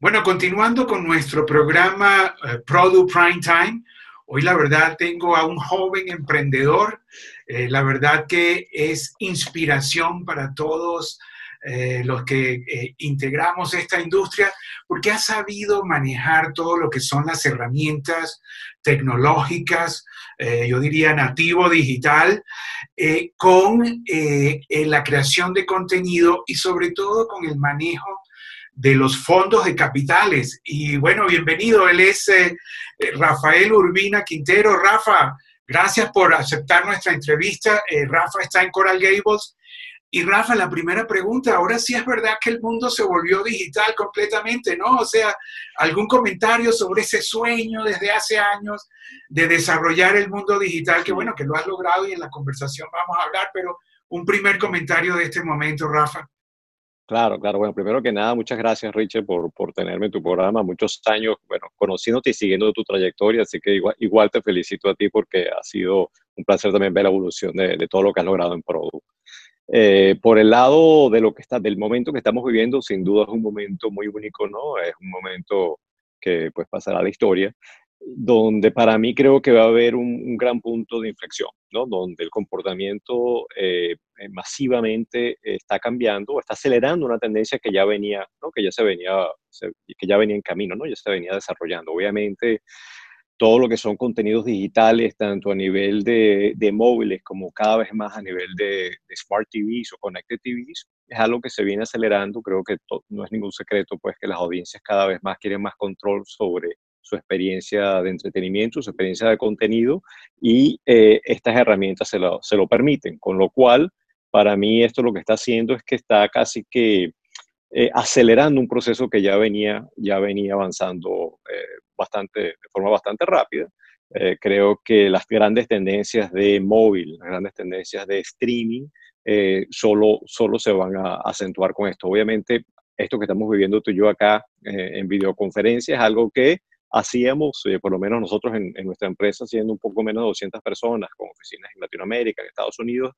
Bueno, continuando con nuestro programa uh, Product Prime Time, hoy la verdad tengo a un joven emprendedor, eh, la verdad que es inspiración para todos eh, los que eh, integramos esta industria, porque ha sabido manejar todo lo que son las herramientas tecnológicas, yo diría nativo digital, con la creación de contenido y sobre todo con el manejo de los fondos de capitales. Y bueno, bienvenido, él es eh, eh, Rafael Urbina Quintero. Rafa, gracias por aceptar nuestra entrevista. Eh, Rafa está en Coral Gables. Y Rafa, la primera pregunta, ahora sí es verdad que el mundo se volvió digital completamente, ¿no? O sea, algún comentario sobre ese sueño desde hace años de desarrollar el mundo digital, que bueno, que lo has logrado y en la conversación vamos a hablar, pero un primer comentario de este momento, Rafa. Claro, claro. Bueno, primero que nada, muchas gracias, Richard, por, por tenerme en tu programa. Muchos años, bueno, conociéndote y siguiendo tu trayectoria, así que igual, te felicito a ti porque ha sido un placer también ver la evolución de, de todo lo que has logrado en Product. Eh, por el lado de lo que está, del momento que estamos viviendo, sin duda es un momento muy único, ¿no? Es un momento que pues pasará a la historia donde para mí creo que va a haber un, gran punto de inflexión, ¿no? donde el comportamiento eh, eh, masivamente está cambiando está acelerando una tendencia que ya venía, ¿no? que ya se venía, que ya venía en camino, ¿no? ya se venía desarrollando. Obviamente, todo lo que son contenidos digitales, tanto a nivel de, móviles como cada vez más a nivel de, smart TVs o connected TVs, es algo que se viene acelerando. Creo que no es ningún secreto, pues, que las audiencias cada vez más quieren más control sobre su experiencia de entretenimiento, su experiencia de contenido y eh, estas herramientas se lo, se lo, permiten. Con lo cual, para mí esto lo que está haciendo es que está casi que eh, acelerando un proceso que ya venía, ya venía avanzando eh, bastante, de forma bastante rápida. creo que las grandes tendencias de móvil, las grandes tendencias de streaming, solo, solo se van a acentuar con esto. Obviamente, esto que estamos viviendo tú y yo acá en videoconferencia es algo que hacíamos, eh, por lo menos nosotros en, nuestra empresa, siendo un poco menos de 200 personas, con oficinas en Latinoamérica, en Estados Unidos,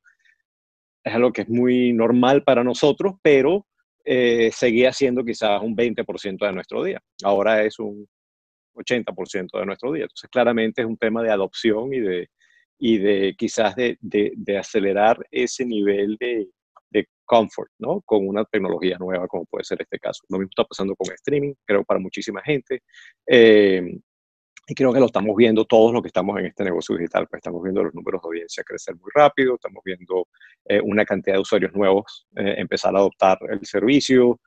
es algo que es muy normal para nosotros, pero eh, seguía siendo quizás un 20% de nuestro día. Ahora es un 80% de nuestro día. Entonces, claramente es un tema de adopción y de, y de quizás de, de acelerar ese nivel de, de comfort, ¿no? Con una tecnología nueva como puede ser este caso. Lo mismo está pasando con streaming, creo para muchísima gente. Eh, y creo que lo estamos viendo todos los que estamos en este negocio digital, pues estamos viendo los números de audiencia crecer muy rápido, estamos viendo eh, una cantidad de usuarios nuevos eh, empezar a adoptar el servicio,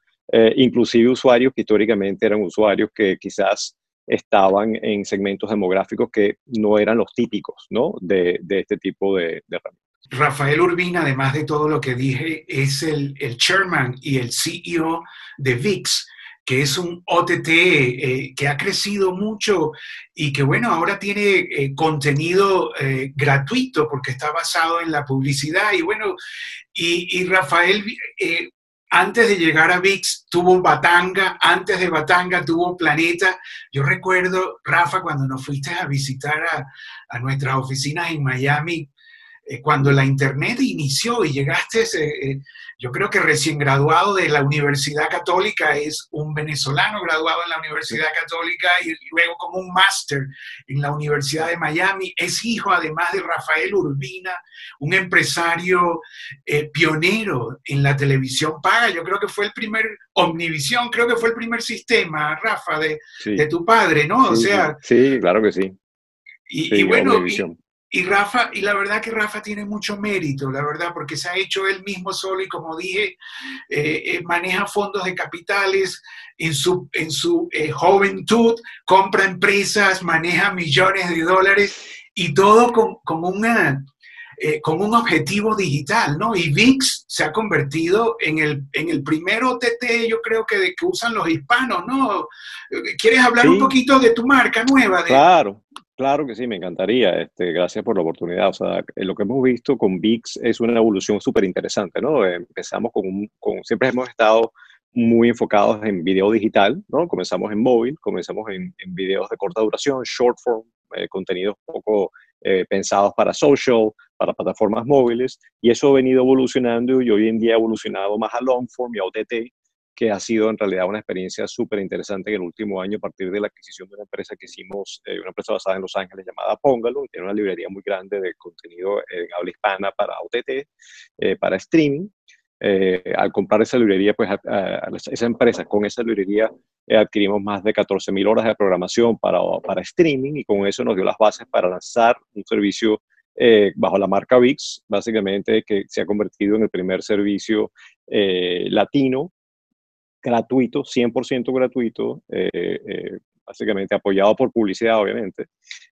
inclusive usuarios que históricamente eran usuarios que quizás estaban en segmentos demográficos que no eran los típicos, ¿no? De, de este tipo de, de herramientas. Rafael Urbina, además de todo lo que dije, es el, chairman y el CEO de VIX, que es un OTT eh, que ha crecido mucho y que, bueno, ahora tiene eh, contenido eh, gratuito porque está basado en la publicidad. Y bueno, y, y Rafael, antes de llegar a VIX, tuvo Batanga, antes de Batanga tuvo Planeta. Yo recuerdo, Rafa, cuando nos fuiste a visitar a, a nuestras oficinas en Miami, eh, cuando la Internet inició y llegaste, eh, eh, yo creo que recién graduado de la Universidad Católica, es un venezolano graduado en la Universidad Católica y luego como un máster en la Universidad de Miami, es hijo además de Rafael Urbina, un empresario pionero en la televisión paga, yo creo que fue el primer, Omnivisión, creo que fue el primer sistema, Rafa, de, de tu padre, ¿no? o sea... Sí, claro que sí. Y, bueno, y Rafa, y la verdad que Rafa tiene mucho mérito, la verdad, porque se ha hecho él mismo solo y como dije, eh, eh, maneja fondos de capitales en su, en su eh, juventud, compra empresas, maneja millones de dólares y todo con, con una, con un objetivo digital, ¿no? Y VIX se ha convertido en el, en el primer OTT, yo creo que, de, que usan los hispanos, ¿no? ¿Quieres hablar un poquito de tu marca nueva? De, claro, Claro que sí, me encantaría. Este, gracias por la oportunidad. O sea, eh, lo que hemos visto con VIX es una evolución súper interesante, ¿no? Empezamos con, un, con, siempre hemos estado muy enfocados en video digital, ¿no? Comenzamos en móvil, comenzamos en, en videos de corta duración, short form, eh, contenidos poco eh, pensados para social, para plataformas móviles, y eso ha venido evolucionando y hoy en día ha evolucionado más a long form y a OTT, que ha sido en realidad una experiencia súper interesante en el último año a partir de la adquisición de una empresa que hicimos, eh, una empresa basada en Los Ángeles llamada Póngalo, tiene una librería muy grande de contenido en habla hispana para OTT, eh, para streaming. Eh, al comprar esa librería, pues esa empresa, con esa librería adquirimos más de 14.000 horas de programación para, para streaming y con eso nos dio las bases para lanzar un servicio bajo la marca VIX, básicamente que se ha convertido en el primer servicio latino gratuito, 100% gratuito, eh, eh, básicamente apoyado por publicidad, obviamente,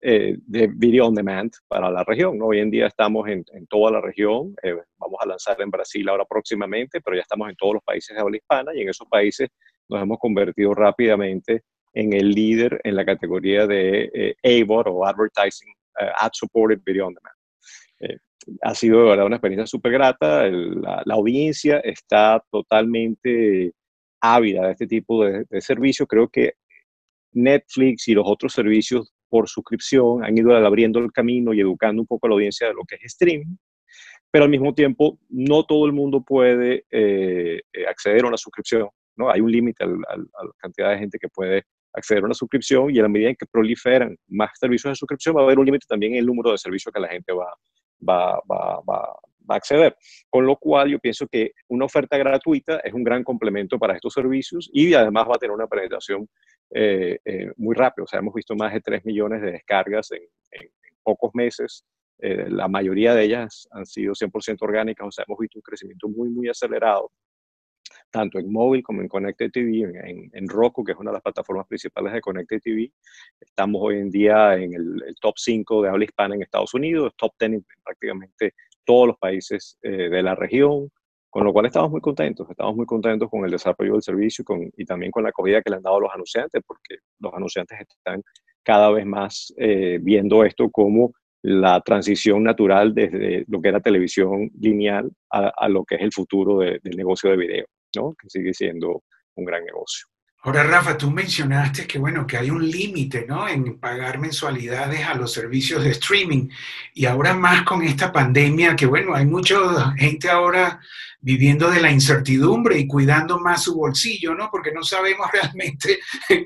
eh, de Video On Demand para la región. Hoy en día estamos en, toda la región, vamos a lanzar en Brasil ahora próximamente, pero ya estamos en todos los países de habla hispana y en esos países nos hemos convertido rápidamente en el líder en la categoría de AVOD o Advertising Ad Supported Video On Demand ha sido de verdad una experiencia súper grata. La, la, audiencia está totalmente ávida de este tipo de, de servicios. Creo que Netflix y los otros servicios por suscripción han ido abriendo el camino y educando un poco a la audiencia de lo que es streaming, pero al mismo tiempo no todo el mundo puede eh, eh, acceder a una suscripción, ¿no? Hay un límite a la cantidad de gente que puede acceder a una suscripción y a la medida en que proliferan más servicios de suscripción va a haber un límite también en el número de servicios que la gente va, va, va, va, va a acceder. Con lo cual yo pienso que una oferta gratuita es un gran complemento para estos servicios y además va a tener una penetración eh, eh, muy rápida. O sea, hemos visto más de 3 millones de descargas en, pocos meses. Eh, la mayoría de ellas han sido 100% orgánicas, o sea, hemos visto un crecimiento muy, muy acelerado tanto en móvil como en Connected TV, en, en, Roku, que es una de las plataformas principales de Connected TV. Estamos hoy en día en el, el top 5 de habla hispana en Estados Unidos, top 10 en prácticamente todos los países eh, de la región, con lo cual estamos muy contentos, estamos muy contentos con el desarrollo del servicio y también con la acogida que le han dado los anunciantes, porque los anunciantes están cada vez más eh, viendo esto como la transición natural desde lo que era televisión lineal a, lo que es el futuro del negocio de video, ¿no? que sigue siendo un gran negocio. Ahora, Rafa, tú mencionaste que, bueno, que hay un límite, ¿no? En pagar mensualidades a los servicios de streaming. Y ahora más con esta pandemia, que, bueno, hay mucha gente ahora viviendo de la incertidumbre y cuidando más su bolsillo, ¿no? Porque no sabemos realmente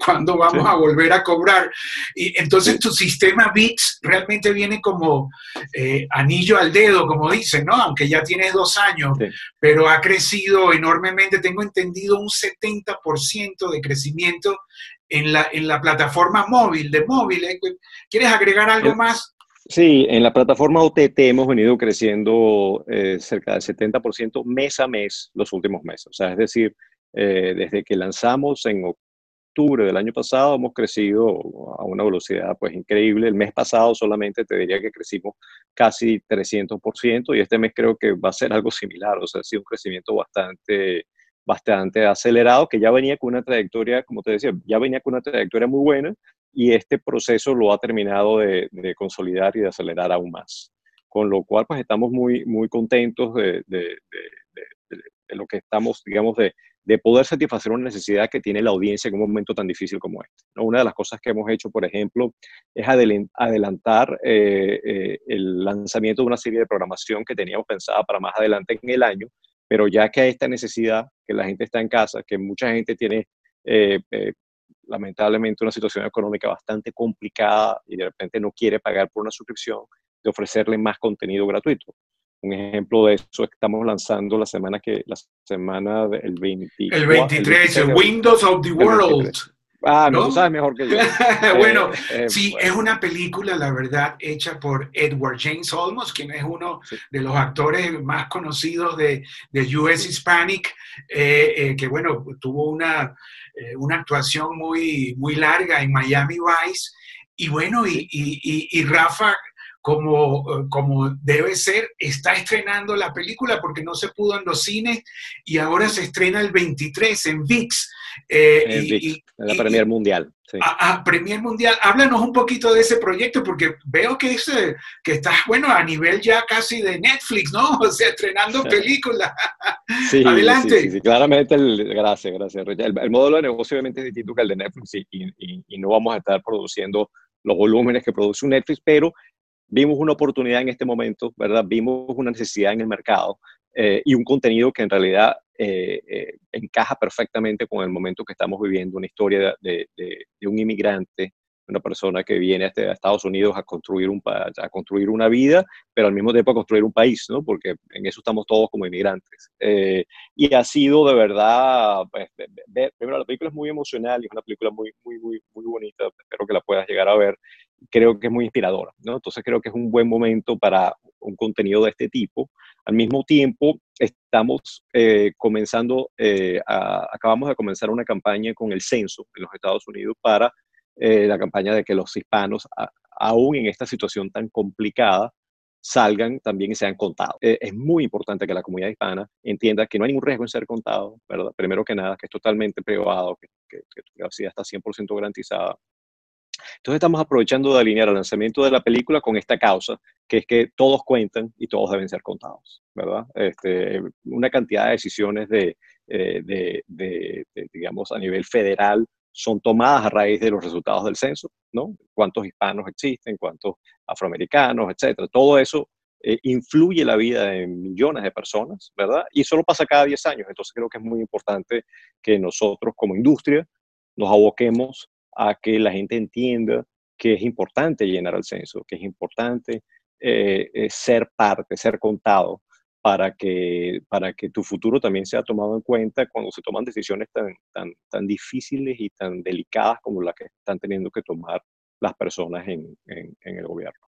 cuándo vamos a volver a cobrar. Y entonces tu sistema VIX realmente viene como eh, anillo al dedo, como dicen, ¿no? Aunque ya tienes dos años, pero ha crecido enormemente. Tengo entendido un 70% de crecimiento en la, en la plataforma móvil, de móvil. ¿Quieres agregar algo más? Sí, en la plataforma OTT hemos venido creciendo eh, cerca del 70% mes a mes los últimos meses. O sea, es decir, eh, desde que lanzamos en octubre del año pasado hemos crecido a una velocidad pues increíble. El mes pasado solamente te diría que crecimos casi 300% y este mes creo que va a ser algo similar. O sea, ha sido un crecimiento bastante, bastante acelerado que ya venía con una trayectoria, como te decía, ya venía con una trayectoria muy buena y este proceso lo ha terminado de, consolidar y de acelerar aún más. Con lo cual, pues estamos muy, muy contentos de, de, lo que estamos, digamos, de, poder satisfacer una necesidad que tiene la audiencia en un momento tan difícil como este. Una de las cosas que hemos hecho, por ejemplo, es adelantar eh, eh, el lanzamiento de una serie de programación que teníamos pensada para más adelante en el año, pero ya que hay esta necesidad, que la gente está en casa, que mucha gente tiene eh, lamentablemente una situación económica bastante complicada y de repente no quiere pagar por una suscripción, de ofrecerle más contenido gratuito. Un ejemplo de eso es que estamos lanzando la semana que la semana del 23, el 23, el Windows of the World. Ah, no, tú sabes mejor que yo. bueno, eh, eh, sí, es una película, la verdad, hecha por Edward James Olmos, quien es uno de los actores más conocidos de, de US Hispanic, eh, que, bueno, tuvo una, una actuación muy, muy larga en Miami Vice. Y bueno, y, y, y Rafa como, como debe ser, está estrenando la película porque no se pudo en los cines y ahora se estrena el 23 en VIX. Eh, en la Premier Mundial. A, Premier Mundial, háblanos un poquito de ese proyecto porque veo que, es, eh, que estás, bueno, a nivel ya casi de Netflix, ¿no? O sea, estrenando películas. Sí, Adelante. Sí, claramente, el, gracias, gracias. El, el, modelo de negocio obviamente es distinto que el de Netflix y, y, y no vamos a estar produciendo los volúmenes que produce un Netflix, pero vimos una oportunidad en este momento, ¿verdad? Vimos una necesidad en el mercado eh, y un contenido que en realidad encaja perfectamente con el momento que estamos viviendo, una historia de, de un inmigrante una persona que viene este, a, Estados Unidos a construir, un, a construir una vida, pero al mismo tiempo a construir un país, ¿no? porque en eso estamos todos como inmigrantes. Eh, y ha sido de verdad, pues, primero la película es muy emocional y es una película muy, muy, muy, muy bonita, espero que la puedas llegar a ver, creo que es muy inspiradora, ¿no? entonces creo que es un buen momento para un contenido de este tipo. Al mismo tiempo, estamos eh, comenzando, eh, acabamos de comenzar una campaña con el censo en los Estados Unidos para eh, la campaña de que los hispanos, aún en esta situación tan complicada, salgan también y sean contados. Eh, es muy importante que la comunidad hispana entienda que no hay ningún riesgo en ser contado, ¿verdad? Primero que nada, que es totalmente privado, que, que, tu privacidad está 100% garantizada. Entonces estamos aprovechando de alinear el lanzamiento de la película con esta causa, que es que todos cuentan y todos deben ser contados, ¿verdad? Este, una cantidad de decisiones de, eh, de, de, digamos, a nivel federal son tomadas a raíz de los resultados del censo, ¿no? Cuántos hispanos existen, cuántos afroamericanos, etcétera. Todo eso eh, influye la vida de millones de personas, ¿verdad? Y solo pasa cada 10 años. Entonces creo que es muy importante que nosotros como industria nos aboquemos a que la gente entienda que es importante llenar el censo, que es importante eh, eh, ser parte, ser contado, para que, para que tu futuro también sea tomado en cuenta cuando se toman decisiones tan, tan, tan difíciles y tan delicadas como las que están teniendo que tomar las personas en, en, el gobierno.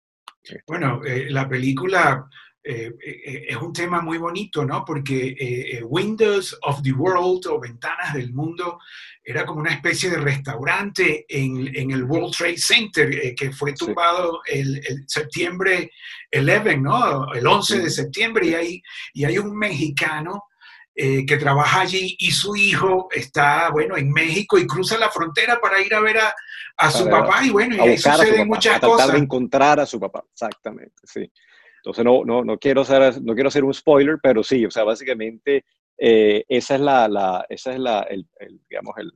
Bueno, eh, la película eh, eh, es un tema muy bonito, ¿no? Porque Windows of the World o Ventanas del Mundo era como una especie de restaurante en, en el World Trade Center que fue tumbado el, el, septiembre 11, ¿no? El 11 de septiembre y hay, y hay un mexicano que trabaja allí y su hijo está, bueno, en México y cruza la frontera para ir a ver a, a su papá y bueno, y ahí suceden muchas a cosas. de encontrar a su papá, exactamente, sí. Entonces no, no, no, quiero ser, no quiero hacer un spoiler, pero sí, o sea, básicamente eh, esa es la, esa es la, el, digamos, el,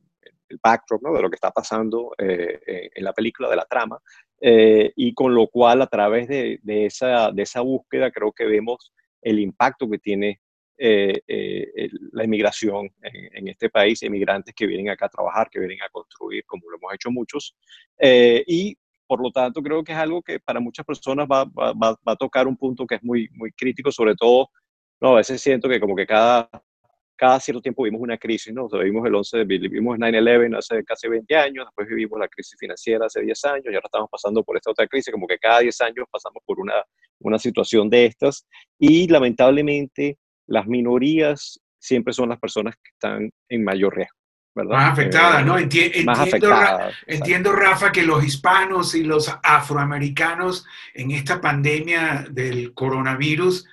el backdrop ¿no? de lo que está pasando eh, en la película, de la trama, eh, y con lo cual a través de, esa, de esa búsqueda creo que vemos el impacto que tiene eh, eh, la inmigración en, este país, inmigrantes que vienen acá a trabajar, que vienen a construir, como lo hemos hecho muchos. Eh, y por lo tanto, creo que es algo que para muchas personas va, va, va, a tocar un punto que es muy, muy crítico, sobre todo, no, a veces siento que como que cada, cada cierto tiempo vivimos una crisis, ¿no? vivimos el 11, vivimos 9-11 hace casi 20 años, después vivimos la crisis financiera hace 10 años y ahora estamos pasando por esta otra crisis, como que cada 10 años pasamos por una, una situación de estas y lamentablemente las minorías siempre son las personas que están en mayor riesgo. ¿Verdad? Más afectadas, ¿no? entiendo, Rafa, que los hispanos y los afroamericanos en esta pandemia del coronavirus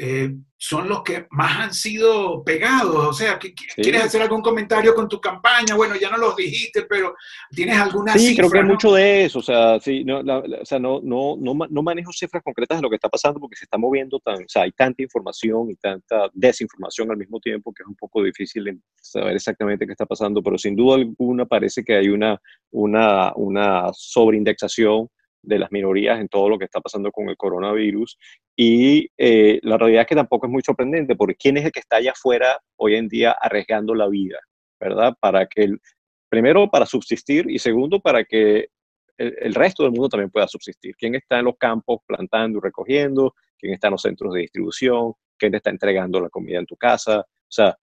eh, son los que más han sido pegados. O sea, ¿quieres hacer algún comentario con tu campaña? Bueno, ya no los dijiste, pero ¿tienes alguna sí, creo que hay mucho de eso. O sea, sí, no, o sea, no, no, no, manejo cifras concretas de lo que está pasando porque se está moviendo tan, o sea, hay tanta información y tanta desinformación al mismo tiempo que es un poco difícil saber exactamente qué está pasando, pero sin duda alguna parece que hay una, una, una sobreindexación de las minorías en todo lo que está pasando con el coronavirus. Y eh, la realidad es que tampoco es muy sorprendente, porque ¿quién es el que está allá afuera hoy en día arriesgando la vida? ¿Verdad? Para que, el, primero, para subsistir y segundo, para que el, resto del mundo también pueda subsistir. ¿Quién está en los campos plantando y recogiendo? ¿Quién está en los centros de distribución? ¿Quién te está entregando la comida en tu casa? O sea,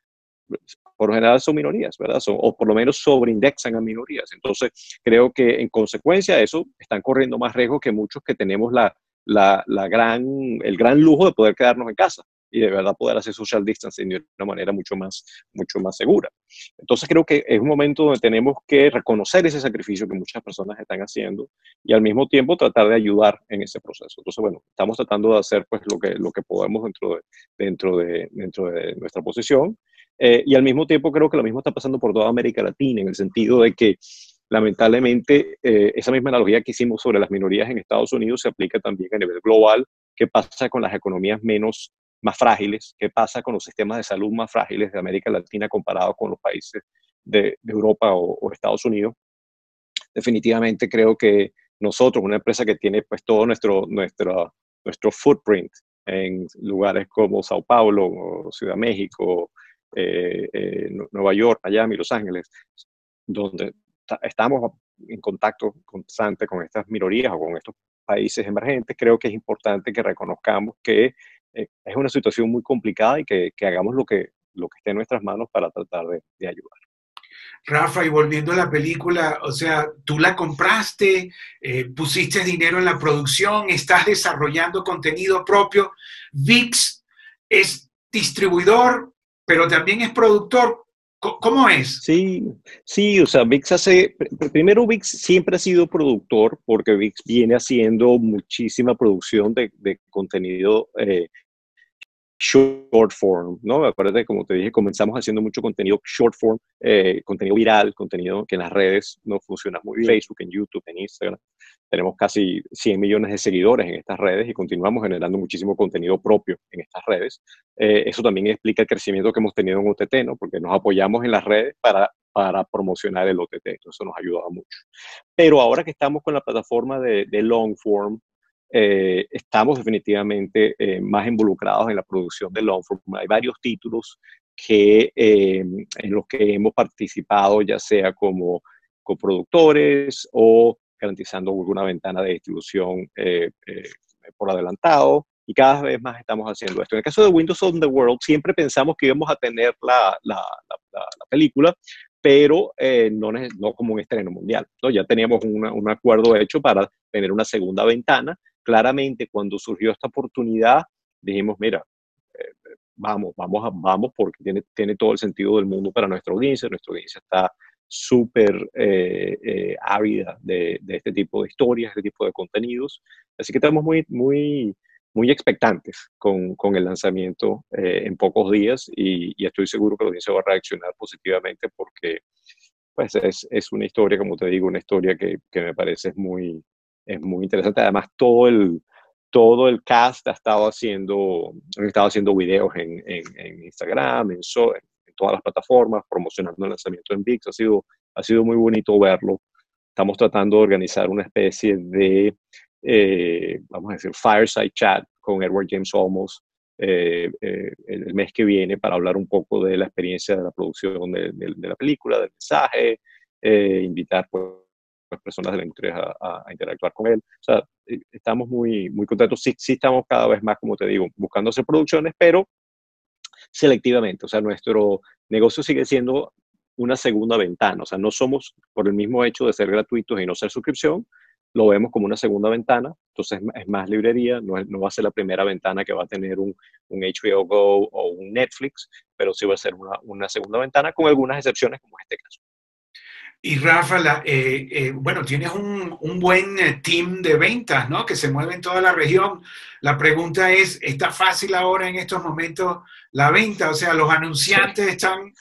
por lo general son minorías, ¿verdad? o por lo menos sobreindexan a minorías. Entonces, creo que en consecuencia de eso están corriendo más riesgo que muchos que tenemos la, la, gran, el gran lujo de poder quedarnos en casa y de verdad poder hacer social distancing de una manera mucho más, mucho más segura. Entonces creo que es un momento donde tenemos que reconocer ese sacrificio que muchas personas están haciendo y al mismo tiempo tratar de ayudar en ese proceso. Entonces, bueno, estamos tratando de hacer pues lo que, lo que podemos dentro de, dentro de, dentro de nuestra posición eh, y al mismo tiempo creo que lo mismo está pasando por toda América Latina, en el sentido de que lamentablemente eh, esa misma analogía que hicimos sobre las minorías en Estados Unidos se aplica también a nivel global. ¿Qué pasa con las economías menos más frágiles? ¿Qué pasa con los sistemas de salud más frágiles de América Latina comparado con los países de, Europa o, Estados Unidos? Definitivamente creo que nosotros, una empresa que tiene pues todo nuestro, nuestro, nuestro footprint en lugares como Sao Paulo, Ciudad México, Nueva York, Miami, Los Ángeles, donde estamos en contacto constante con estas minorías o con estos países emergentes, creo que es importante que reconozcamos que es una situación muy complicada y que, que, hagamos lo que, lo que esté en nuestras manos para tratar de, de ayudar. Rafa, y volviendo a la película, o sea, tú la compraste, eh, pusiste dinero en la producción, estás desarrollando contenido propio. VIX es distribuidor, pero también es productor. ¿Cómo es? Sí, sí, o sea, VIX hace, primero VIX siempre ha sido productor porque VIX viene haciendo muchísima producción de, contenido eh, short form, ¿no? Acuérdate, como te dije, comenzamos haciendo mucho contenido short form, eh, contenido viral, contenido que en las redes no funciona muy bien, Facebook, en YouTube, en Instagram. Tenemos casi 100 millones de seguidores en estas redes y continuamos generando muchísimo contenido propio en estas redes. Eh, eso también explica el crecimiento que hemos tenido en OTT, ¿no? Porque nos apoyamos en las redes para, para promocionar el OTT, eso nos ha ayudado mucho. Pero ahora que estamos con la plataforma de, de long form, eh, estamos definitivamente eh, más involucrados en la producción de Longform. Hay varios títulos que, eh, en los que hemos participado, ya sea como coproductores o garantizando alguna ventana de distribución por adelantado. Y cada vez más estamos haciendo esto. En el caso de Windows on the World, siempre pensamos que íbamos a tener la, la, la, película, pero no, no, como un estreno mundial. ¿no? Ya teníamos un acuerdo hecho para tener una segunda ventana claramente cuando surgió esta oportunidad, dijimos, mira, eh, vamos, vamos, vamos, porque tiene, tiene todo el sentido del mundo para nuestra audiencia. Nuestra audiencia está súper eh, eh, ávida de, de, este tipo de historias, este tipo de contenidos. Así que estamos muy, muy, muy expectantes con, con el lanzamiento en pocos días y, y, estoy seguro que la audiencia va a reaccionar positivamente porque pues es, es una historia, como te digo, una historia que, que me parece muy, es muy interesante. Además, todo el, todo el cast ha estado haciendo, han estado haciendo videos en, en, Instagram, en, en, todas las plataformas, promocionando el lanzamiento en VIX. Ha sido, ha sido muy bonito verlo. Estamos tratando de organizar una especie de, eh, vamos a decir, fireside chat con Edward James Olmos eh, eh, el mes que viene para hablar un poco de la experiencia de la producción de, de la película, del mensaje, invitar pues, personas de la industria a, interactuar con él. O sea, eh, estamos muy, muy contentos. Sí, sí estamos cada vez más, como te digo, buscando hacer producciones, pero selectivamente. O sea, nuestro negocio sigue siendo una segunda ventana. O sea, no somos, por el mismo hecho de ser gratuitos y no ser suscripción, lo vemos como una segunda ventana. Entonces es más librería, no, no va a ser la primera ventana que va a tener un, un, HBO Go o un Netflix, pero sí va a ser una, una segunda ventana con algunas excepciones como este caso. Y Rafa, eh, eh, bueno, tienes un, un, buen eh, team de ventas, ¿no? Que se mueve en toda la región. La pregunta es, ¿está fácil ahora en estos momentos la venta? O sea, los anunciantes están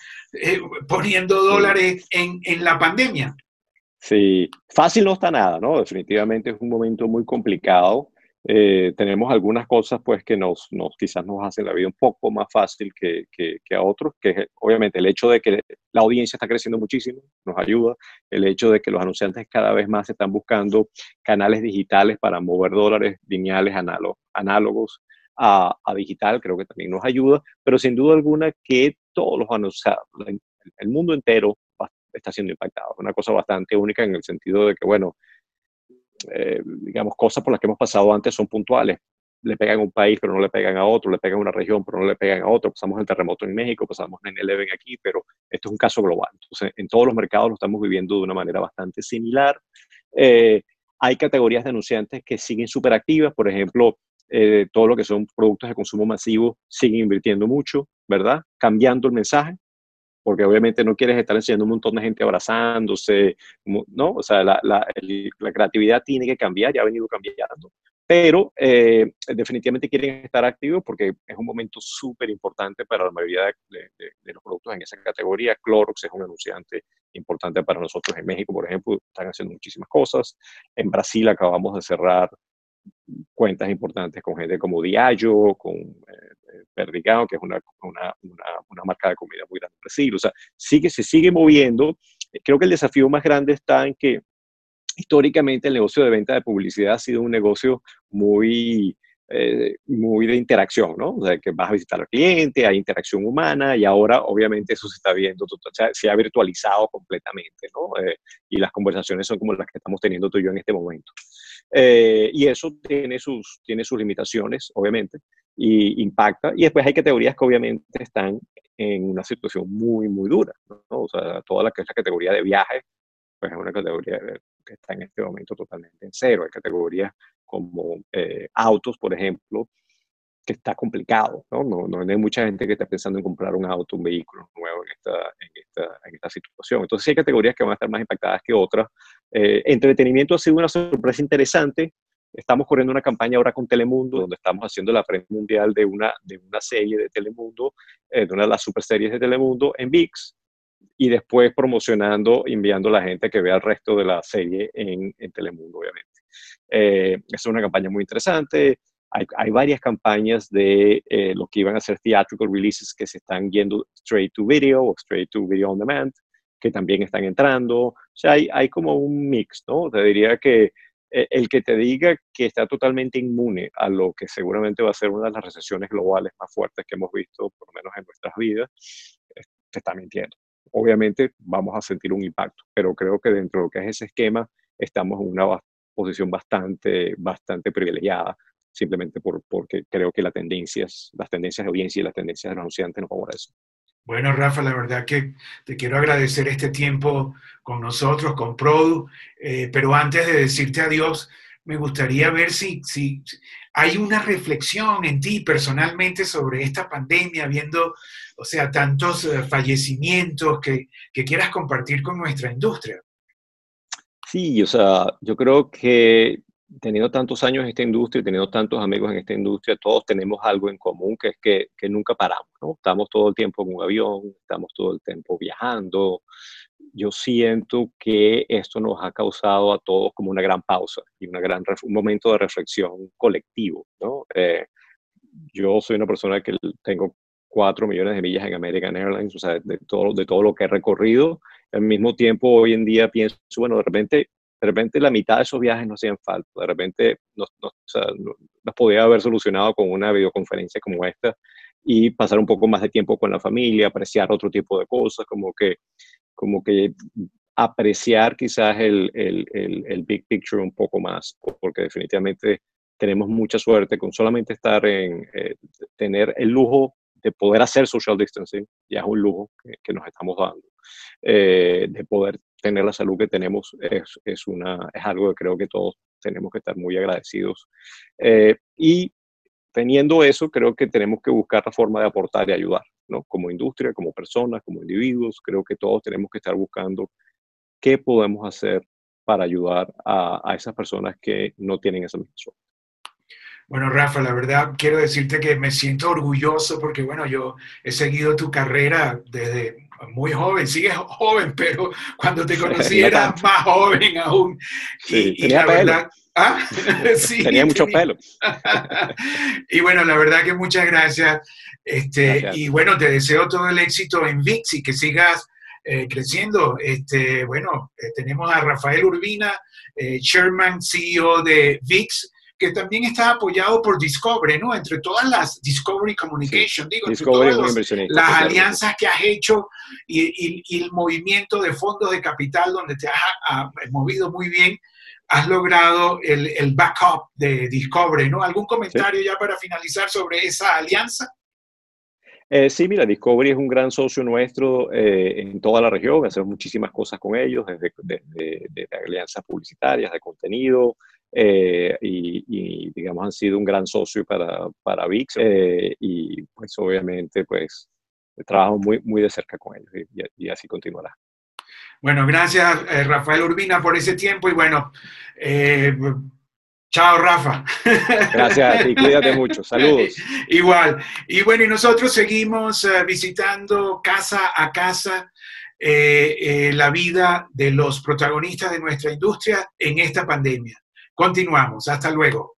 poniendo dólares en, en la pandemia. Sí, fácil no está nada, ¿no? Definitivamente es un momento muy complicado. Eh, tenemos algunas cosas pues que nos, nos, quizás nos hacen la vida un poco más fácil que, a otros, que obviamente el hecho de que la audiencia está creciendo muchísimo nos ayuda, el hecho de que los anunciantes cada vez más están buscando canales digitales para mover dólares lineales análogos a, a digital, creo que también nos ayuda, pero sin duda alguna que todos los anunciantes, el mundo entero está siendo impactado, una cosa bastante única en el sentido de que, bueno, eh, digamos, cosas por las que hemos pasado antes son puntuales. Le pegan a un país, pero no le pegan a otro, le pegan a una región, pero no le pegan a otro. Pasamos el terremoto en México, pasamos en el Eleven aquí, pero esto es un caso global. Entonces, en todos los mercados lo estamos viviendo de una manera bastante similar. Eh, hay categorías de anunciantes que siguen súper activas, por ejemplo, eh, todo lo que son productos de consumo masivo siguen invirtiendo mucho, ¿verdad? Cambiando el mensaje, porque obviamente no quieres estar enseñando un montón de gente abrazándose, ¿no? O sea, la, la, la creatividad tiene que cambiar, ya ha venido cambiando, pero eh, definitivamente quieren estar activos porque es un momento súper importante para la mayoría de, de, los productos en esa categoría. Clorox es un anunciante importante para nosotros en México, por ejemplo, están haciendo muchísimas cosas. En Brasil acabamos de cerrar cuentas importantes con gente como Diageo, con eh, Perdigão, que es una, una, una, marca de comida muy grande en Brasil. O sea, sigue, se sigue moviendo. Creo que el desafío más grande está en que históricamente el negocio de venta de publicidad ha sido un negocio muy eh, muy de interacción, ¿no? O sea, que vas a visitar al cliente, hay interacción humana y ahora obviamente eso se está viendo, se ha virtualizado completamente, ¿no? Eh, y las conversaciones son como las que estamos teniendo tú y yo en este momento. Eh, y eso tiene sus, tiene sus limitaciones, obviamente, y impacta. Y después hay categorías que obviamente están en una situación muy, muy dura, ¿no? O sea, toda la que es la categoría de viaje, pues es una categoría que está en este momento totalmente en cero. Hay categorías como eh, autos, por ejemplo, que está complicado, ¿no? ¿no? No, hay mucha gente que está pensando en comprar un auto, un vehículo nuevo en esta, en esta, en esta situación. Entonces hay categorías que van a estar más impactadas que otras. Eh, entretenimiento ha sido una sorpresa interesante. Estamos corriendo una campaña ahora con Telemundo, donde estamos haciendo la premia mundial de una, de una serie de Telemundo, eh, de una de las super series de Telemundo en VIX, y después promocionando, enviando a la gente que vea el resto de la serie en, en Telemundo, obviamente. Eh, es una campaña muy interesante. Hay, hay varias campañas de eh, lo que iban a ser theatrical releases que se están yendo straight to video o straight to video on demand, que también están entrando. O sea, hay, hay como un mix, ¿no? Te diría que el que te diga que está totalmente inmune a lo que seguramente va a ser una de las recesiones globales más fuertes que hemos visto, por lo menos en nuestras vidas, te está mintiendo. Obviamente vamos a sentir un impacto, pero creo que dentro de lo que es ese esquema estamos en una posición bastante, bastante privilegiada, simplemente por, porque creo que las tendencias, las tendencias de audiencia y las tendencias de anunciantes nos favorecen. Bueno, Rafa, la verdad que te quiero agradecer este tiempo con nosotros, con Produ, eh, pero antes de decirte adiós, me gustaría ver si, si hay una reflexión en ti personalmente sobre esta pandemia, viendo, o sea, tantos eh, fallecimientos que, que quieras compartir con nuestra industria. Sí, o sea, yo creo que teniendo tantos años en esta industria, teniendo tantos amigos en esta industria, todos tenemos algo en común, que es que, que nunca paramos, ¿no? Estamos todo el tiempo en un avión, estamos todo el tiempo viajando. Yo siento que esto nos ha causado a todos como una gran pausa y una gran, un momento de reflexión colectivo, ¿no? Eh, yo soy una persona que tengo cuatro millones de millas en American Airlines, o sea, de todo, de todo lo que he recorrido. Al mismo tiempo, hoy en día pienso, bueno, de repente, de repente la mitad de esos viajes no hacían falta, de repente nos, nos, o sea, nos podía haber solucionado con una videoconferencia como esta y pasar un poco más de tiempo con la familia, apreciar otro tipo de cosas, como que, como que apreciar quizás el, el, el, el big picture un poco más, porque definitivamente tenemos mucha suerte con solamente estar en, eh, tener el lujo de poder hacer social distancing, ya es un lujo que, nos estamos dando. Eh, de poder tener la salud que tenemos es, es, una, es algo que creo que todos tenemos que estar muy agradecidos. Eh, y teniendo eso, creo que tenemos que buscar la forma de aportar y ayudar, ¿no? Como industria, como personas, como individuos, creo que todos tenemos que estar buscando qué podemos hacer para ayudar a, a esas personas que no tienen esa misma suerte. Bueno, Rafa, la verdad quiero decirte que me siento orgulloso porque, bueno, yo he seguido tu carrera desde muy joven, sigues joven, pero cuando te conocí eras más joven aún. Sí, y, tenía la verdad, ¿ah? sí, tenía mucho pelo. y bueno, la verdad que muchas gracias. Este, Y bueno, te deseo todo el éxito en VIX y que sigas eh, creciendo. Este, bueno, eh, tenemos a Rafael Urbina, eh, Chairman, CEO de VIX que también está apoyado por Discovery, ¿no? Entre todas las Discovery Communication, digo, entre todas las alianzas que has hecho y, el movimiento de fondos de capital donde te has, movido muy bien, has logrado el, backup de Discovery, ¿no? ¿Algún comentario ya para finalizar sobre esa alianza? Eh, sí, mira, Discovery es un gran socio nuestro eh, en toda la región, hacemos muchísimas cosas con ellos, desde de alianzas publicitarias, de contenido, eh, y, digamos han sido un gran socio para, para VIX eh, y pues obviamente pues trabajo muy, muy de cerca con ellos y, así continuará. Bueno, gracias eh, Rafael Urbina por ese tiempo y bueno, chao Rafa. Gracias y cuídate mucho, saludos. Igual, y bueno, y nosotros seguimos visitando casa a casa. la vida de los protagonistas de nuestra industria en esta pandemia. Continuamos. Hasta luego.